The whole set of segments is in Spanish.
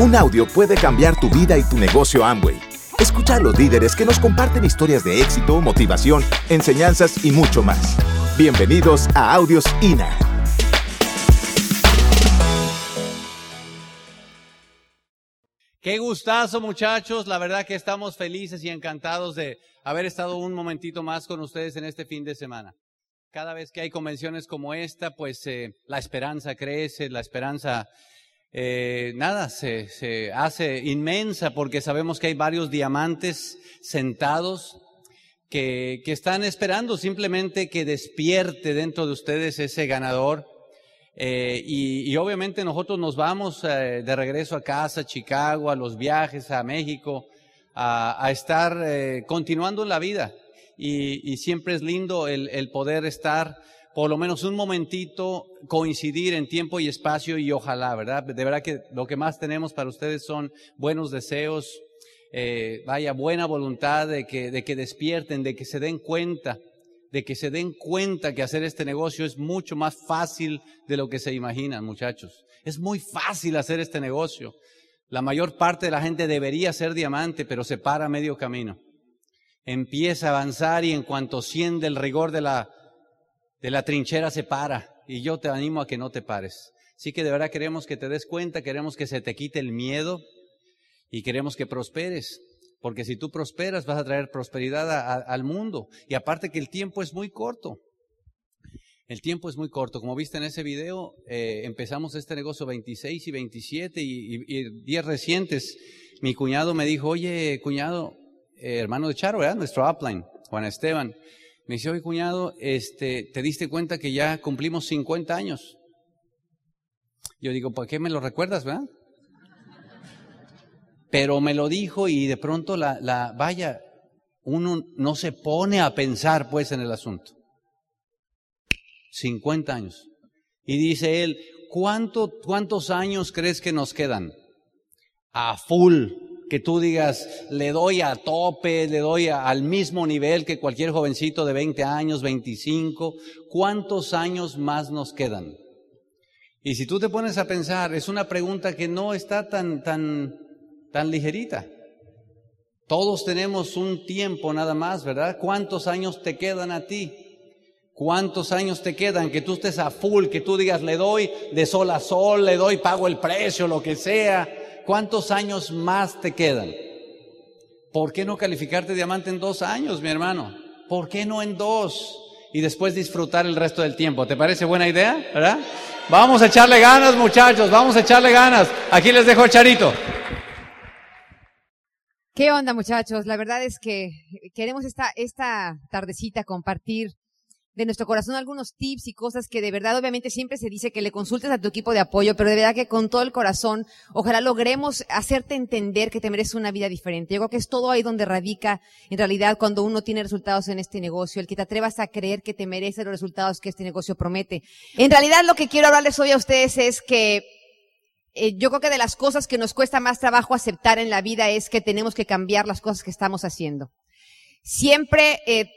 Un audio puede cambiar tu vida y tu negocio Amway. Escucha a los líderes que nos comparten historias de éxito, motivación, enseñanzas y mucho más. Bienvenidos a Audios INA. Qué gustazo muchachos, la verdad que estamos felices y encantados de haber estado un momentito más con ustedes en este fin de semana. Cada vez que hay convenciones como esta, pues eh, la esperanza crece, la esperanza eh, nada, se, se hace inmensa porque sabemos que hay varios diamantes sentados que, que están esperando simplemente que despierte dentro de ustedes ese ganador. Eh, y, y, obviamente nosotros nos vamos eh, de regreso a casa, a Chicago, a los viajes, a México, a, a estar eh, continuando la vida. Y, y, siempre es lindo el, el poder estar por lo menos un momentito coincidir en tiempo y espacio y ojalá, ¿verdad? De verdad que lo que más tenemos para ustedes son buenos deseos, eh, vaya, buena voluntad de que, de que despierten, de que se den cuenta, de que se den cuenta que hacer este negocio es mucho más fácil de lo que se imaginan, muchachos. Es muy fácil hacer este negocio. La mayor parte de la gente debería ser diamante, pero se para a medio camino. Empieza a avanzar y en cuanto siente el rigor de la de la trinchera se para y yo te animo a que no te pares. Sí que de verdad queremos que te des cuenta, queremos que se te quite el miedo y queremos que prosperes. Porque si tú prosperas vas a traer prosperidad al mundo. Y aparte que el tiempo es muy corto. El tiempo es muy corto. Como viste en ese video, eh, empezamos este negocio 26 y 27 y, y, y 10 recientes. Mi cuñado me dijo, oye, cuñado, eh, hermano de Charo, ¿verdad? Nuestro upline, Juan Esteban. Me dice, oye cuñado, este, ¿te diste cuenta que ya cumplimos 50 años? Yo digo, ¿por qué me lo recuerdas, verdad? Pero me lo dijo y de pronto la, la, vaya, uno no se pone a pensar pues en el asunto. 50 años. Y dice él, ¿cuánto, ¿cuántos años crees que nos quedan? A full que tú digas, le doy a tope, le doy al mismo nivel que cualquier jovencito de 20 años, 25, ¿cuántos años más nos quedan? Y si tú te pones a pensar, es una pregunta que no está tan, tan, tan ligerita. Todos tenemos un tiempo nada más, ¿verdad? ¿Cuántos años te quedan a ti? ¿Cuántos años te quedan que tú estés a full, que tú digas, le doy de sol a sol, le doy, pago el precio, lo que sea? ¿Cuántos años más te quedan? ¿Por qué no calificarte diamante en dos años, mi hermano? ¿Por qué no en dos? Y después disfrutar el resto del tiempo. ¿Te parece buena idea? ¿Verdad? Vamos a echarle ganas, muchachos. Vamos a echarle ganas. Aquí les dejo Charito. ¿Qué onda, muchachos? La verdad es que queremos esta, esta tardecita compartir de nuestro corazón algunos tips y cosas que de verdad obviamente siempre se dice que le consultes a tu equipo de apoyo, pero de verdad que con todo el corazón ojalá logremos hacerte entender que te mereces una vida diferente. Yo creo que es todo ahí donde radica en realidad cuando uno tiene resultados en este negocio, el que te atrevas a creer que te mereces los resultados que este negocio promete. En realidad lo que quiero hablarles hoy a ustedes es que eh, yo creo que de las cosas que nos cuesta más trabajo aceptar en la vida es que tenemos que cambiar las cosas que estamos haciendo. Siempre eh,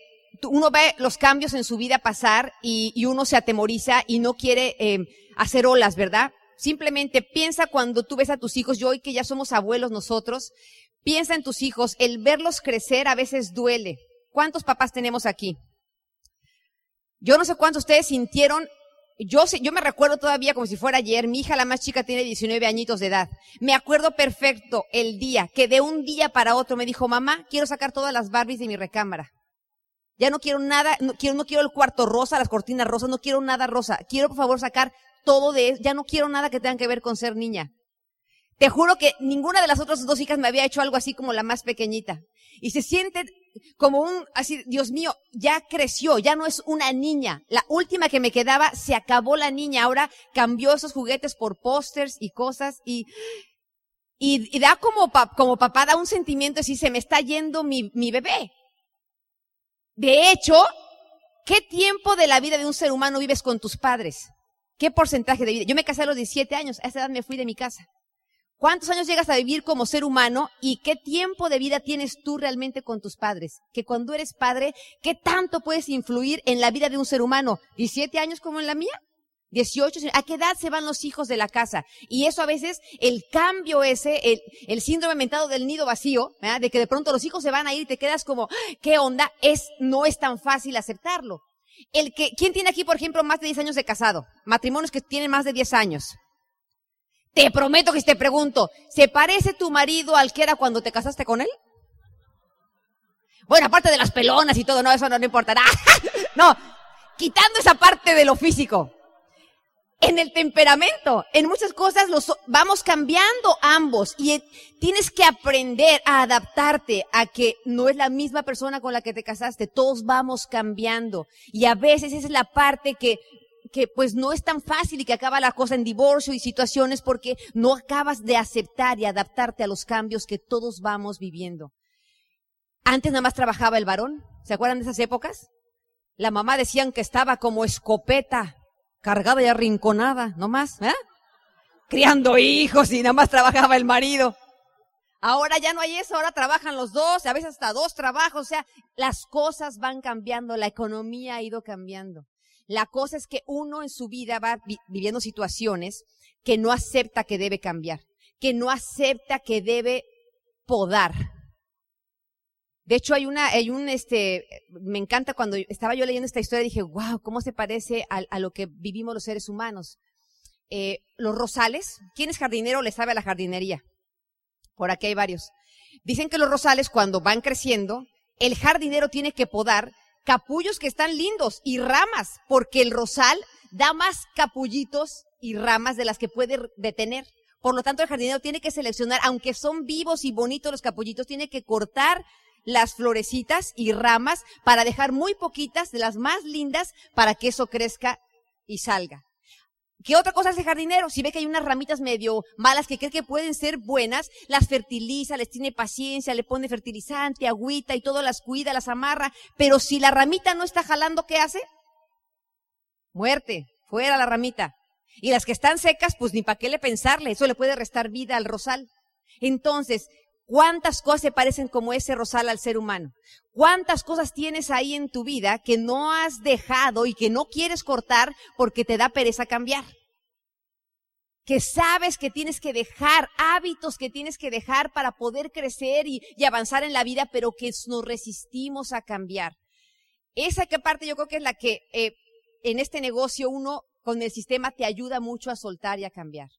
uno ve los cambios en su vida pasar y, uno se atemoriza y no quiere eh, hacer olas, ¿verdad? Simplemente piensa cuando tú ves a tus hijos, yo hoy que ya somos abuelos nosotros, piensa en tus hijos, el verlos crecer a veces duele. ¿Cuántos papás tenemos aquí? Yo no sé cuántos ustedes sintieron, yo, yo me recuerdo todavía como si fuera ayer, mi hija la más chica tiene 19 añitos de edad. Me acuerdo perfecto el día que de un día para otro me dijo, mamá, quiero sacar todas las Barbies de mi recámara. Ya no quiero nada, no quiero, no quiero el cuarto rosa, las cortinas rosas, no quiero nada rosa. Quiero por favor sacar todo de, ya no quiero nada que tenga que ver con ser niña. Te juro que ninguna de las otras dos hijas me había hecho algo así como la más pequeñita. Y se siente como un, así, Dios mío, ya creció, ya no es una niña. La última que me quedaba, se acabó la niña. Ahora cambió esos juguetes por pósters y cosas y, y, y, da como, como papá, da un sentimiento así, se me está yendo mi, mi bebé. De hecho, ¿qué tiempo de la vida de un ser humano vives con tus padres? ¿Qué porcentaje de vida? Yo me casé a los 17 años, a esa edad me fui de mi casa. ¿Cuántos años llegas a vivir como ser humano y qué tiempo de vida tienes tú realmente con tus padres? Que cuando eres padre, ¿qué tanto puedes influir en la vida de un ser humano? ¿17 años como en la mía? 18, ¿a qué edad se van los hijos de la casa? Y eso a veces, el cambio ese, el, el síndrome mentado del nido vacío, de que de pronto los hijos se van a ir y te quedas como, ¿qué onda? Es, no es tan fácil aceptarlo. El que, ¿quién tiene aquí, por ejemplo, más de 10 años de casado? Matrimonios que tienen más de 10 años. Te prometo que te pregunto, ¿se parece tu marido al que era cuando te casaste con él? Bueno, aparte de las pelonas y todo, no, eso no, no importa. no, quitando esa parte de lo físico en el temperamento, en muchas cosas los vamos cambiando ambos y tienes que aprender a adaptarte a que no es la misma persona con la que te casaste, todos vamos cambiando y a veces esa es la parte que que pues no es tan fácil y que acaba la cosa en divorcio y situaciones porque no acabas de aceptar y adaptarte a los cambios que todos vamos viviendo. Antes nada más trabajaba el varón, ¿se acuerdan de esas épocas? La mamá decían que estaba como escopeta cargada y arrinconada, no más, ¿eh? Criando hijos y nada más trabajaba el marido. Ahora ya no hay eso, ahora trabajan los dos, a veces hasta dos trabajos, o sea, las cosas van cambiando, la economía ha ido cambiando. La cosa es que uno en su vida va viviendo situaciones que no acepta que debe cambiar, que no acepta que debe podar, de hecho, hay una, hay un, este, me encanta cuando estaba yo leyendo esta historia, dije, wow, cómo se parece a, lo que vivimos los seres humanos. Eh, los rosales, ¿quién es jardinero le sabe a la jardinería? Por aquí hay varios. Dicen que los rosales cuando van creciendo, el jardinero tiene que podar capullos que están lindos y ramas, porque el rosal da más capullitos y ramas de las que puede detener. Por lo tanto, el jardinero tiene que seleccionar, aunque son vivos y bonitos los capullitos, tiene que cortar las florecitas y ramas para dejar muy poquitas de las más lindas para que eso crezca y salga. ¿Qué otra cosa hace el jardinero? Si ve que hay unas ramitas medio malas que cree que pueden ser buenas, las fertiliza, les tiene paciencia, le pone fertilizante, agüita y todo las cuida, las amarra. Pero si la ramita no está jalando, ¿qué hace? Muerte, fuera la ramita. Y las que están secas, pues ni para qué le pensarle, eso le puede restar vida al rosal. Entonces, ¿Cuántas cosas se parecen como ese rosal al ser humano? ¿Cuántas cosas tienes ahí en tu vida que no has dejado y que no quieres cortar porque te da pereza cambiar? Que sabes que tienes que dejar, hábitos que tienes que dejar para poder crecer y, avanzar en la vida, pero que nos resistimos a cambiar. Esa que parte yo creo que es la que eh, en este negocio uno con el sistema te ayuda mucho a soltar y a cambiar.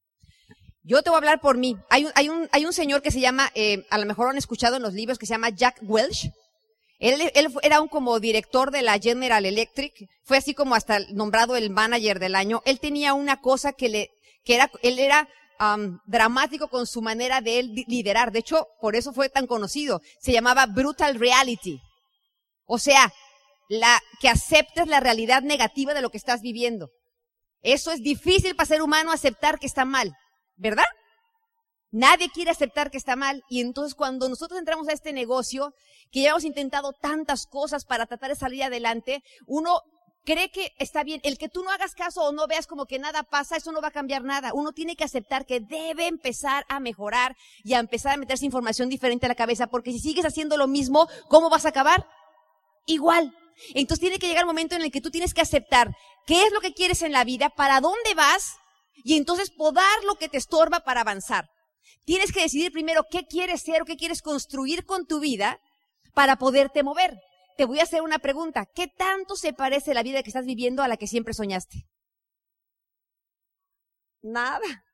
Yo te voy a hablar por mí. Hay un, hay un, hay un señor que se llama, eh, a lo mejor han escuchado en los libros, que se llama Jack Welch. Él, él, era un como director de la General Electric, fue así como hasta nombrado el manager del año. Él tenía una cosa que le, que era, él era dramático con su manera de él liderar. De hecho, por eso fue tan conocido. Se llamaba Brutal Reality. O sea, la, que aceptes la realidad negativa de lo que estás viviendo. Eso es difícil para ser humano aceptar que está mal. ¿Verdad? Nadie quiere aceptar que está mal y entonces cuando nosotros entramos a este negocio, que ya hemos intentado tantas cosas para tratar de salir adelante, uno cree que está bien. El que tú no hagas caso o no veas como que nada pasa, eso no va a cambiar nada. Uno tiene que aceptar que debe empezar a mejorar y a empezar a meterse información diferente a la cabeza, porque si sigues haciendo lo mismo, ¿cómo vas a acabar? Igual. Entonces tiene que llegar el momento en el que tú tienes que aceptar qué es lo que quieres en la vida, para dónde vas y entonces podar lo que te estorba para avanzar. Tienes que decidir primero qué quieres ser o qué quieres construir con tu vida para poderte mover. Te voy a hacer una pregunta. ¿Qué tanto se parece la vida que estás viviendo a la que siempre soñaste? Nada.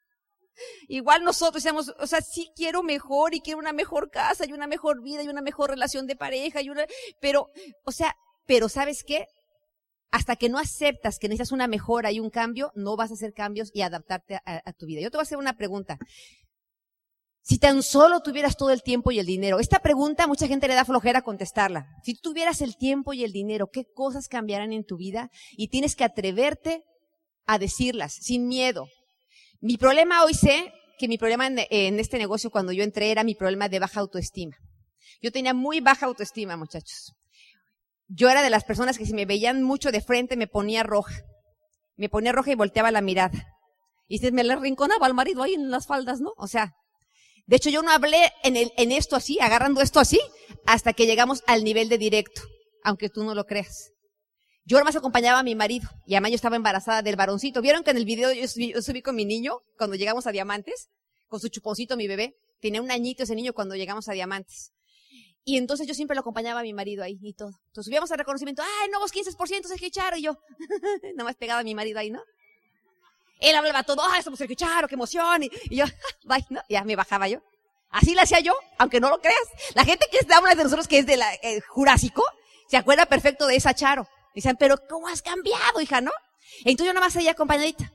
Igual nosotros decimos, o sea, sí quiero mejor y quiero una mejor casa y una mejor vida y una mejor relación de pareja y una, pero, o sea, pero ¿sabes qué? Hasta que no aceptas que necesitas una mejora y un cambio, no vas a hacer cambios y adaptarte a, tu vida. Yo te voy a hacer una pregunta. Si tan solo tuvieras todo el tiempo y el dinero, esta pregunta mucha gente le da flojera contestarla. Si tuvieras el tiempo y el dinero, ¿qué cosas cambiarán en tu vida? Y tienes que atreverte a decirlas sin miedo. Mi problema hoy sé que mi problema en este negocio cuando yo entré era mi problema de baja autoestima. Yo tenía muy baja autoestima, muchachos yo era de las personas que si me veían mucho de frente me ponía roja. Me ponía roja y volteaba la mirada. Y se me le rinconaba al marido ahí en las faldas, ¿no? O sea, de hecho yo no hablé en, el, en esto así, agarrando esto así, hasta que llegamos al nivel de directo, aunque tú no lo creas. Yo más acompañaba a mi marido y además yo estaba embarazada del varoncito. ¿Vieron que en el video yo subí, yo subí con mi niño cuando llegamos a Diamantes? Con su chuponcito, mi bebé. Tenía un añito ese niño cuando llegamos a Diamantes. Y entonces yo siempre lo acompañaba a mi marido ahí y todo. Entonces subíamos al reconocimiento, ¡ay, nuevos 15% Sergio Charo! Y yo, nomás pegaba a mi marido ahí, ¿no? Él hablaba todo, ¡ay, somos Sergio Charo, qué emoción! Y, y yo, ¡bye! ¿no? Ya me bajaba yo. Así lo hacía yo, aunque no lo creas. La gente que está una de nosotros que es del eh, Jurásico, se acuerda perfecto de esa Charo. Dicen, pero ¿cómo has cambiado, hija, no? Entonces yo nomás seguía acompañadita.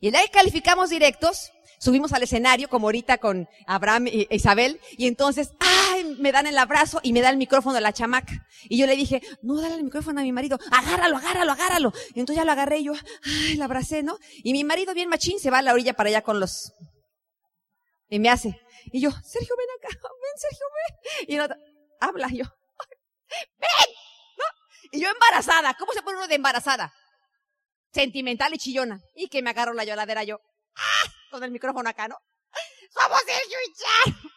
Y el día que calificamos directos, subimos al escenario, como ahorita con Abraham e Isabel, y entonces, ay, me dan el abrazo y me da el micrófono a la chamaca. Y yo le dije, no, dale el micrófono a mi marido, agárralo, agárralo, agárralo. Y entonces ya lo agarré y yo, ay, la abracé, ¿no? Y mi marido bien machín se va a la orilla para allá con los... Y me hace. Y yo, Sergio, ven acá, ven, Sergio, ven. Y otro, habla, y yo, ven, ¿no? Y yo embarazada, ¿cómo se pone uno de embarazada? Sentimental y chillona. Y que me agarro la lloradera yo, ¡ah! Con el micrófono acá, ¿no? Somos Sergio y Charo.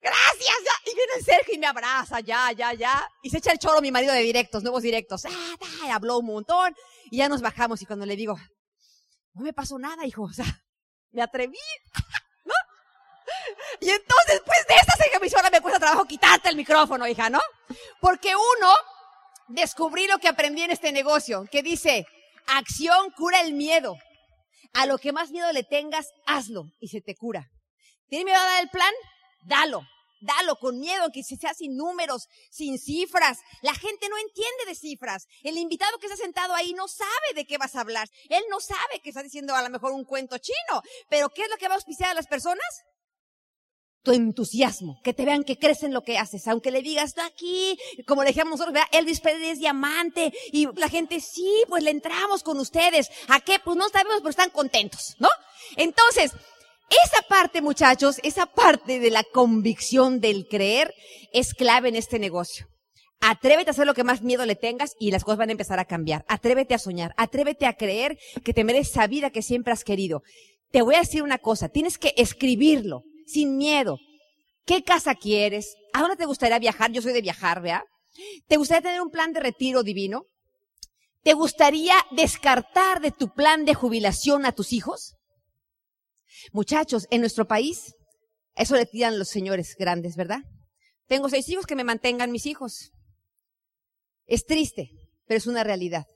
Gracias. Y viene Sergio y me abraza, ya, ya, ya. Y se echa el choro mi marido de directos, nuevos directos. Ah, y habló un montón. Y ya nos bajamos y cuando le digo, no me pasó nada, hijo. O sea, me atreví. ¿No? Y entonces, después de esta ahora me cuesta trabajo quitarte el micrófono, hija, ¿no? Porque uno, descubrí lo que aprendí en este negocio, que dice, acción cura el miedo. A lo que más miedo le tengas, hazlo y se te cura. ¿Tienes miedo a dar el plan? Dalo. Dalo con miedo, que sea sin números, sin cifras. La gente no entiende de cifras. El invitado que está sentado ahí no sabe de qué vas a hablar. Él no sabe que está diciendo a lo mejor un cuento chino. Pero ¿qué es lo que va a auspiciar a las personas? Tu entusiasmo, que te vean que crees en lo que haces, aunque le digas, está aquí, como le dijimos nosotros, Elvis Pérez es diamante, y la gente, sí, pues le entramos con ustedes, ¿a qué? Pues no sabemos, pero están contentos, ¿no? Entonces, esa parte, muchachos, esa parte de la convicción del creer es clave en este negocio. Atrévete a hacer lo que más miedo le tengas y las cosas van a empezar a cambiar. Atrévete a soñar, atrévete a creer que te mereces esa vida que siempre has querido. Te voy a decir una cosa, tienes que escribirlo sin miedo. ¿Qué casa quieres? ¿A dónde te gustaría viajar? Yo soy de viajar, ¿vea? ¿Te gustaría tener un plan de retiro divino? ¿Te gustaría descartar de tu plan de jubilación a tus hijos? Muchachos, en nuestro país, eso le tiran los señores grandes, ¿verdad? Tengo seis hijos que me mantengan mis hijos. Es triste, pero es una realidad.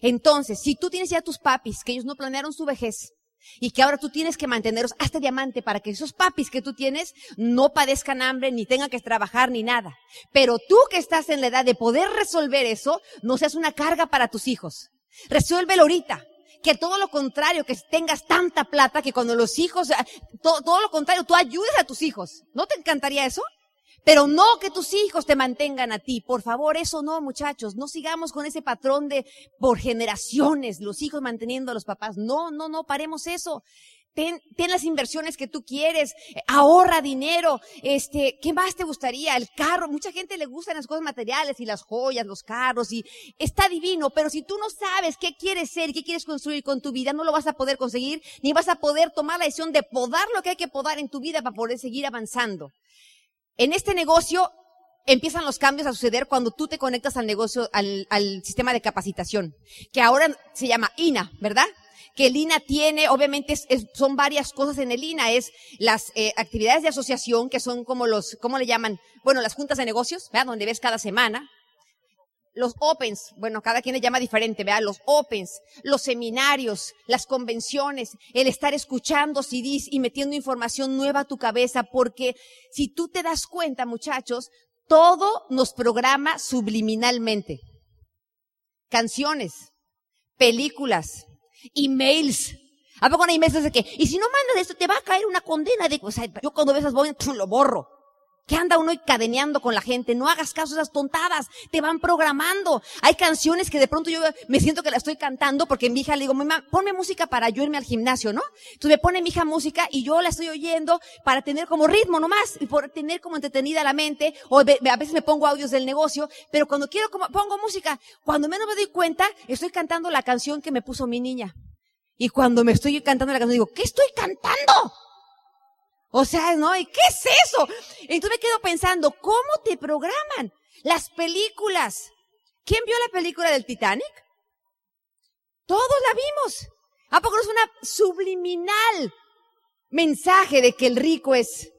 Entonces, si tú tienes ya tus papis, que ellos no planearon su vejez, y que ahora tú tienes que mantenerlos hasta diamante para que esos papis que tú tienes no padezcan hambre, ni tengan que trabajar, ni nada. Pero tú que estás en la edad de poder resolver eso, no seas una carga para tus hijos. Resuélvelo ahorita. Que todo lo contrario, que tengas tanta plata que cuando los hijos, todo, todo lo contrario, tú ayudes a tus hijos. ¿No te encantaría eso? Pero no que tus hijos te mantengan a ti. Por favor, eso no, muchachos. No sigamos con ese patrón de por generaciones, los hijos manteniendo a los papás. No, no, no, paremos eso. Ten, ten, las inversiones que tú quieres, ahorra dinero, este, ¿qué más te gustaría? El carro, mucha gente le gustan las cosas materiales y las joyas, los carros y está divino, pero si tú no sabes qué quieres ser, qué quieres construir con tu vida, no lo vas a poder conseguir, ni vas a poder tomar la decisión de podar lo que hay que podar en tu vida para poder seguir avanzando. En este negocio empiezan los cambios a suceder cuando tú te conectas al negocio, al, sistema de capacitación, que ahora se llama INA, ¿verdad? que el INA tiene, obviamente son varias cosas en el INA, es las eh, actividades de asociación, que son como los, ¿cómo le llaman? Bueno, las juntas de negocios, ¿verdad? Donde ves cada semana, los opens, bueno, cada quien le llama diferente, vea, los opens, los seminarios, las convenciones, el estar escuchando CDs y metiendo información nueva a tu cabeza, porque si tú te das cuenta, muchachos, todo nos programa subliminalmente. Canciones, películas, emails. ¿A poco no hay emails de que, y si no mandas esto, te va a caer una condena de, o sea, yo cuando ves esas voy, lo borro. ¿Qué anda uno cadeneando con la gente? No hagas caso a esas tontadas. Te van programando. Hay canciones que de pronto yo me siento que la estoy cantando porque mi hija le digo, mamá, ponme música para yo irme al gimnasio, ¿no? Entonces me pone mi hija música y yo la estoy oyendo para tener como ritmo nomás y por tener como entretenida la mente. O a veces me pongo audios del negocio, pero cuando quiero como, pongo música, cuando menos me doy cuenta, estoy cantando la canción que me puso mi niña. Y cuando me estoy cantando la canción digo, ¿qué estoy cantando? O sea, ¿no? ¿Y qué es eso? Entonces me quedo pensando, ¿cómo te programan? Las películas. ¿Quién vio la película del Titanic? Todos la vimos. ¿A poco no es una subliminal mensaje de que el rico es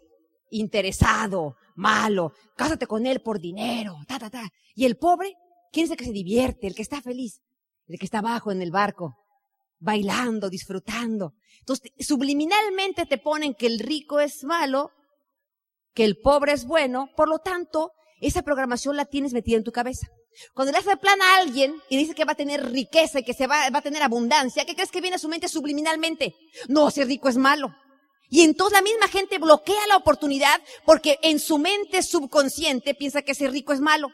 interesado, malo, cásate con él por dinero, ta, ta, ta. Y el pobre, ¿quién es el que se divierte, el que está feliz? El que está abajo en el barco, bailando, disfrutando. Entonces, subliminalmente te ponen que el rico es malo, que el pobre es bueno, por lo tanto, esa programación la tienes metida en tu cabeza. Cuando le haces plan a alguien y dice que va a tener riqueza y que se va, a tener abundancia, ¿qué crees que viene a su mente subliminalmente? No, ser rico es malo. Y entonces la misma gente bloquea la oportunidad porque en su mente subconsciente piensa que ser rico es malo.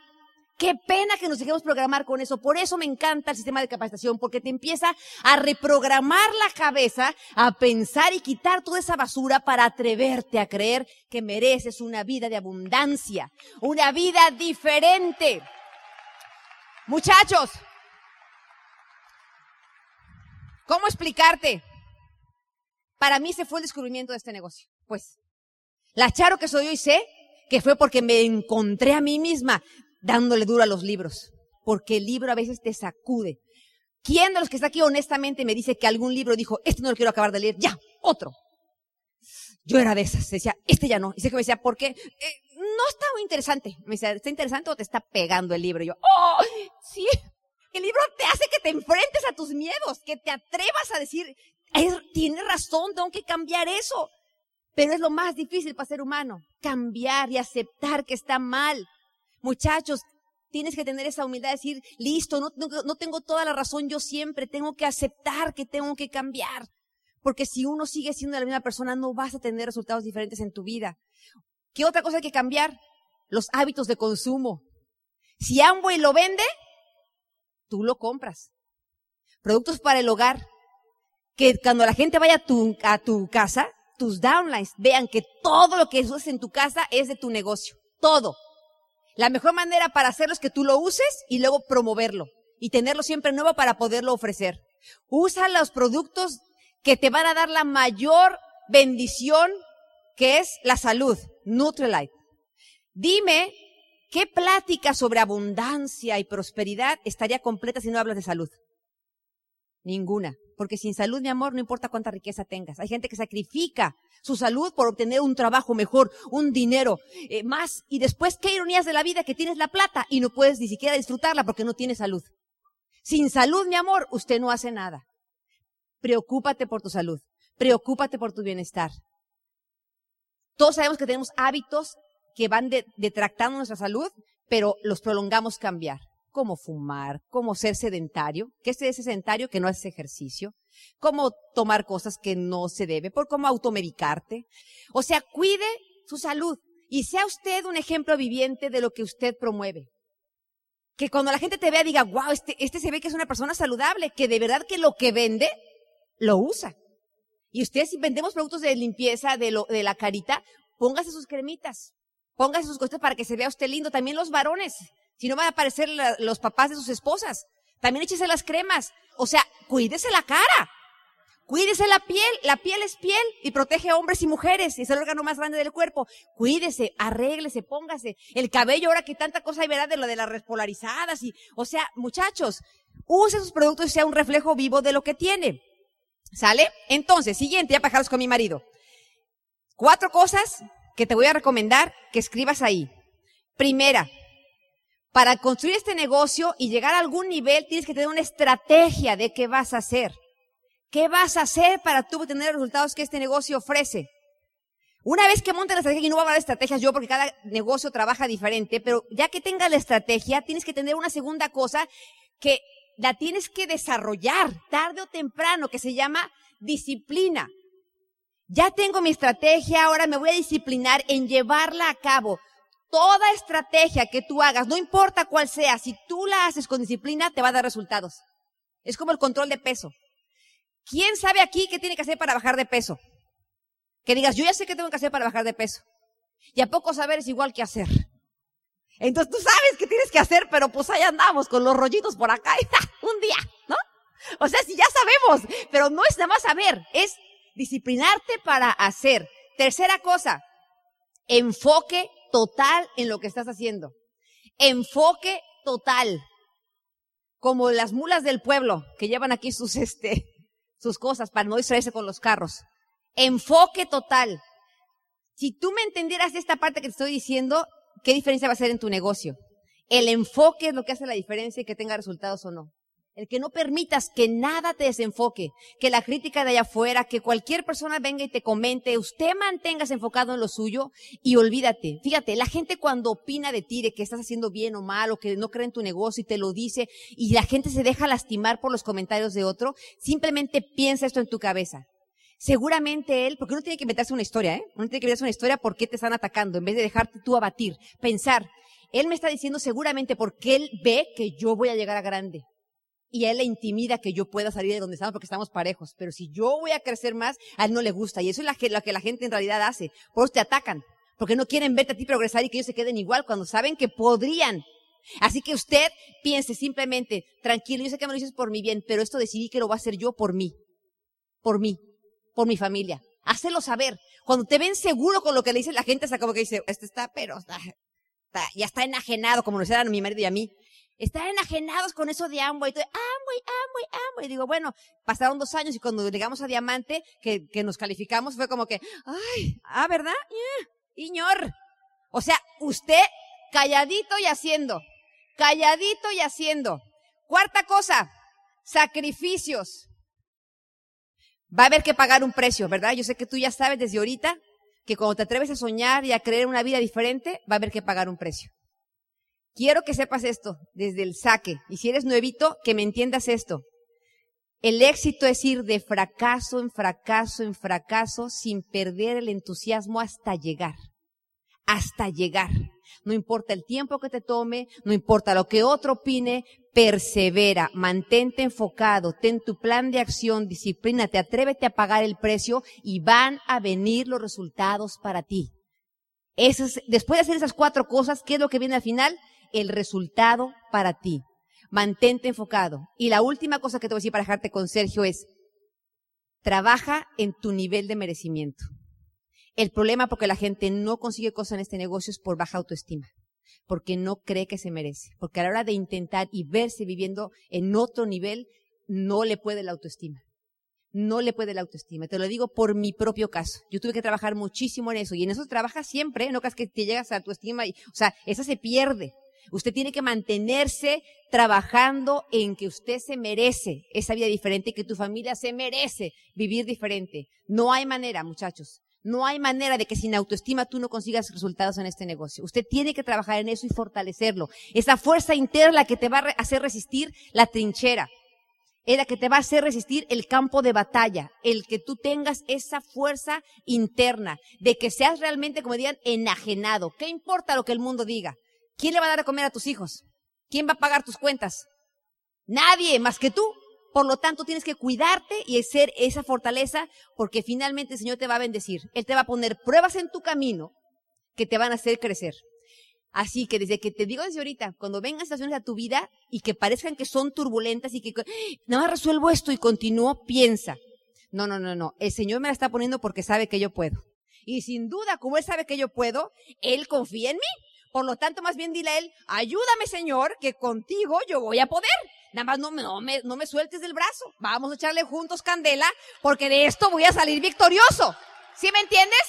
Qué pena que nos dejemos programar con eso. Por eso me encanta el sistema de capacitación, porque te empieza a reprogramar la cabeza, a pensar y quitar toda esa basura para atreverte a creer que mereces una vida de abundancia, una vida diferente. Muchachos, ¿cómo explicarte? Para mí se fue el descubrimiento de este negocio. Pues, la charo que soy hoy sé que fue porque me encontré a mí misma dándole duro a los libros. Porque el libro a veces te sacude. ¿Quién de los que está aquí honestamente me dice que algún libro dijo, este no lo quiero acabar de leer, ya, otro? Yo era de esas, decía, este ya no. Y sé que me decía, ¿por qué? Eh, no está muy interesante. Me decía, ¿está interesante o te está pegando el libro? Y yo, ¡oh! Sí, el libro te hace que te enfrentes a tus miedos, que te atrevas a decir, tiene razón, tengo que cambiar eso. Pero es lo más difícil para ser humano, cambiar y aceptar que está mal. Muchachos, tienes que tener esa humildad de decir, listo, no, no, tengo toda la razón yo siempre, tengo que aceptar que tengo que cambiar. Porque si uno sigue siendo la misma persona, no vas a tener resultados diferentes en tu vida. ¿Qué otra cosa hay que cambiar? Los hábitos de consumo. Si Amway lo vende, tú lo compras. Productos para el hogar que cuando la gente vaya a tu, a tu casa, tus downlines vean que todo lo que usas en tu casa es de tu negocio. Todo. La mejor manera para hacerlo es que tú lo uses y luego promoverlo y tenerlo siempre nuevo para poderlo ofrecer. Usa los productos que te van a dar la mayor bendición que es la salud, Nutrilite. Dime qué plática sobre abundancia y prosperidad estaría completa si no hablas de salud. Ninguna. Porque sin salud, mi amor, no importa cuánta riqueza tengas. Hay gente que sacrifica su salud por obtener un trabajo mejor, un dinero eh, más. Y después, qué ironías de la vida que tienes la plata y no puedes ni siquiera disfrutarla porque no tienes salud. Sin salud, mi amor, usted no hace nada. Preocúpate por tu salud. Preocúpate por tu bienestar. Todos sabemos que tenemos hábitos que van detractando nuestra salud, pero los prolongamos cambiar como fumar, como ser sedentario, que es sedentario que no hace ejercicio, como tomar cosas que no se debe, por cómo automedicarte. O sea, cuide su salud y sea usted un ejemplo viviente de lo que usted promueve. Que cuando la gente te vea diga, wow, este, este se ve que es una persona saludable, que de verdad que lo que vende, lo usa. Y usted si vendemos productos de limpieza de, lo, de la carita, póngase sus cremitas, póngase sus cosas para que se vea usted lindo. También los varones, si no van a aparecer los papás de sus esposas. También échese las cremas. O sea, cuídese la cara. Cuídese la piel. La piel es piel y protege a hombres y mujeres. Es el órgano más grande del cuerpo. Cuídese, arréglese, póngase. El cabello, ahora que tanta cosa hay, ¿verdad? De lo de las respolarizadas y, o sea, muchachos, use sus productos y sea un reflejo vivo de lo que tiene. ¿Sale? Entonces, siguiente, ya pajaros con mi marido. Cuatro cosas que te voy a recomendar que escribas ahí. Primera, para construir este negocio y llegar a algún nivel, tienes que tener una estrategia de qué vas a hacer. ¿Qué vas a hacer para tú obtener los resultados que este negocio ofrece? Una vez que montes la estrategia, y no va a hablar de estrategias yo porque cada negocio trabaja diferente, pero ya que tengas la estrategia, tienes que tener una segunda cosa que la tienes que desarrollar tarde o temprano, que se llama disciplina. Ya tengo mi estrategia, ahora me voy a disciplinar en llevarla a cabo. Toda estrategia que tú hagas, no importa cuál sea, si tú la haces con disciplina, te va a dar resultados. Es como el control de peso. ¿Quién sabe aquí qué tiene que hacer para bajar de peso? Que digas, yo ya sé qué tengo que hacer para bajar de peso. Y a poco saber es igual que hacer. Entonces tú sabes qué tienes que hacer, pero pues ahí andamos con los rollitos por acá un día, ¿no? O sea, si ya sabemos, pero no es nada más saber, es disciplinarte para hacer. Tercera cosa, enfoque total en lo que estás haciendo. Enfoque total. como las mulas del pueblo que llevan aquí sus, este, sus cosas para no distraerse con los carros. Enfoque total. Si tú me entendieras esta parte que te estoy diciendo, ¿qué diferencia va a hacer en tu negocio? El enfoque es lo que hace la diferencia y que tenga resultados o no. El que no permitas que nada te desenfoque, que la crítica de allá afuera, que cualquier persona venga y te comente, usted mantengas enfocado en lo suyo y olvídate. Fíjate, la gente cuando opina de ti, de que estás haciendo bien o mal, o que no cree en tu negocio y te lo dice, y la gente se deja lastimar por los comentarios de otro, simplemente piensa esto en tu cabeza. Seguramente él, porque uno tiene que inventarse una historia, ¿eh? Uno tiene que inventarse una historia por qué te están atacando, en vez de dejarte tú abatir. Pensar, él me está diciendo seguramente porque él ve que yo voy a llegar a grande y a él le intimida que yo pueda salir de donde estamos porque estamos parejos. Pero si yo voy a crecer más, a él no le gusta. Y eso es lo que la gente en realidad hace. Por eso te atacan. Porque no quieren verte a ti progresar y que ellos se queden igual cuando saben que podrían. Así que usted piense simplemente, tranquilo, yo sé que me lo dices por mi bien, pero esto decidí que lo voy a hacer yo por mí. Por mí. Por mi familia. Hacelo saber. Cuando te ven seguro con lo que le dice la gente, se como que dice, este está, pero ya está enajenado, como nos a mi marido y a mí. Están enajenados con eso de Amway. Amway, Amway, Amway. Y digo, bueno, pasaron dos años y cuando llegamos a Diamante, que, que nos calificamos, fue como que, ay, ah, ¿verdad? Iñor. O sea, usted calladito y haciendo. Calladito y haciendo. Cuarta cosa, sacrificios. Va a haber que pagar un precio, ¿verdad? Yo sé que tú ya sabes desde ahorita que cuando te atreves a soñar y a creer una vida diferente, va a haber que pagar un precio. Quiero que sepas esto desde el saque. Y si eres nuevito, que me entiendas esto. El éxito es ir de fracaso en fracaso en fracaso sin perder el entusiasmo hasta llegar. Hasta llegar. No importa el tiempo que te tome, no importa lo que otro opine, persevera, mantente enfocado, ten tu plan de acción, disciplínate, atrévete a pagar el precio y van a venir los resultados para ti. después de hacer esas cuatro cosas, ¿qué es lo que viene al final? El resultado para ti. Mantente enfocado. Y la última cosa que te voy a decir para dejarte con Sergio es, trabaja en tu nivel de merecimiento. El problema porque la gente no consigue cosas en este negocio es por baja autoestima, porque no cree que se merece, porque a la hora de intentar y verse viviendo en otro nivel, no le puede la autoestima. No le puede la autoestima. Te lo digo por mi propio caso. Yo tuve que trabajar muchísimo en eso y en eso trabajas siempre, no creas que te llegas a autoestima y, o sea, esa se pierde. Usted tiene que mantenerse trabajando en que usted se merece esa vida diferente que tu familia se merece vivir diferente. No hay manera, muchachos. No hay manera de que sin autoestima tú no consigas resultados en este negocio. Usted tiene que trabajar en eso y fortalecerlo. Esa fuerza interna que te va a hacer resistir la trinchera. Es la que te va a hacer resistir el campo de batalla. El que tú tengas esa fuerza interna. De que seas realmente, como digan, enajenado. ¿Qué importa lo que el mundo diga? ¿Quién le va a dar a comer a tus hijos? ¿Quién va a pagar tus cuentas? Nadie más que tú. Por lo tanto, tienes que cuidarte y ser esa fortaleza porque finalmente el Señor te va a bendecir. Él te va a poner pruebas en tu camino que te van a hacer crecer. Así que desde que te digo desde ahorita, cuando vengan situaciones a tu vida y que parezcan que son turbulentas y que nada más resuelvo esto y continúo, piensa. No, no, no, no. El Señor me la está poniendo porque sabe que yo puedo. Y sin duda, como Él sabe que yo puedo, Él confía en mí. Por lo tanto, más bien dile a él, ayúdame Señor, que contigo yo voy a poder. Nada más no me, no me, no me sueltes del brazo. Vamos a echarle juntos candela, porque de esto voy a salir victorioso. ¿Sí me entiendes?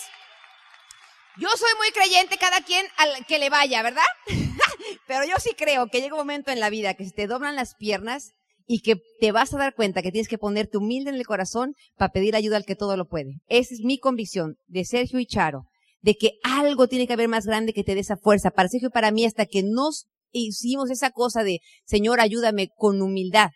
Yo soy muy creyente cada quien al que le vaya, ¿verdad? Pero yo sí creo que llega un momento en la vida que se te doblan las piernas y que te vas a dar cuenta que tienes que ponerte humilde en el corazón para pedir ayuda al que todo lo puede. Esa es mi convicción de Sergio y Charo de que algo tiene que haber más grande que te dé esa fuerza. Para Sergio y para mí, hasta que nos hicimos esa cosa de, Señor, ayúdame con humildad,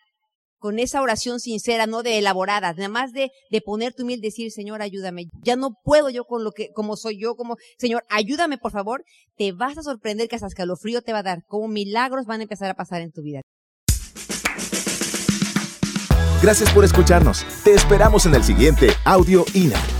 con esa oración sincera, no de elaborada, nada más de, de ponerte humilde, decir, Señor, ayúdame. Ya no puedo yo con lo que, como soy yo, como, Señor, ayúdame, por favor. Te vas a sorprender que hasta escalofrío te va a dar, como milagros van a empezar a pasar en tu vida. Gracias por escucharnos. Te esperamos en el siguiente Audio INA.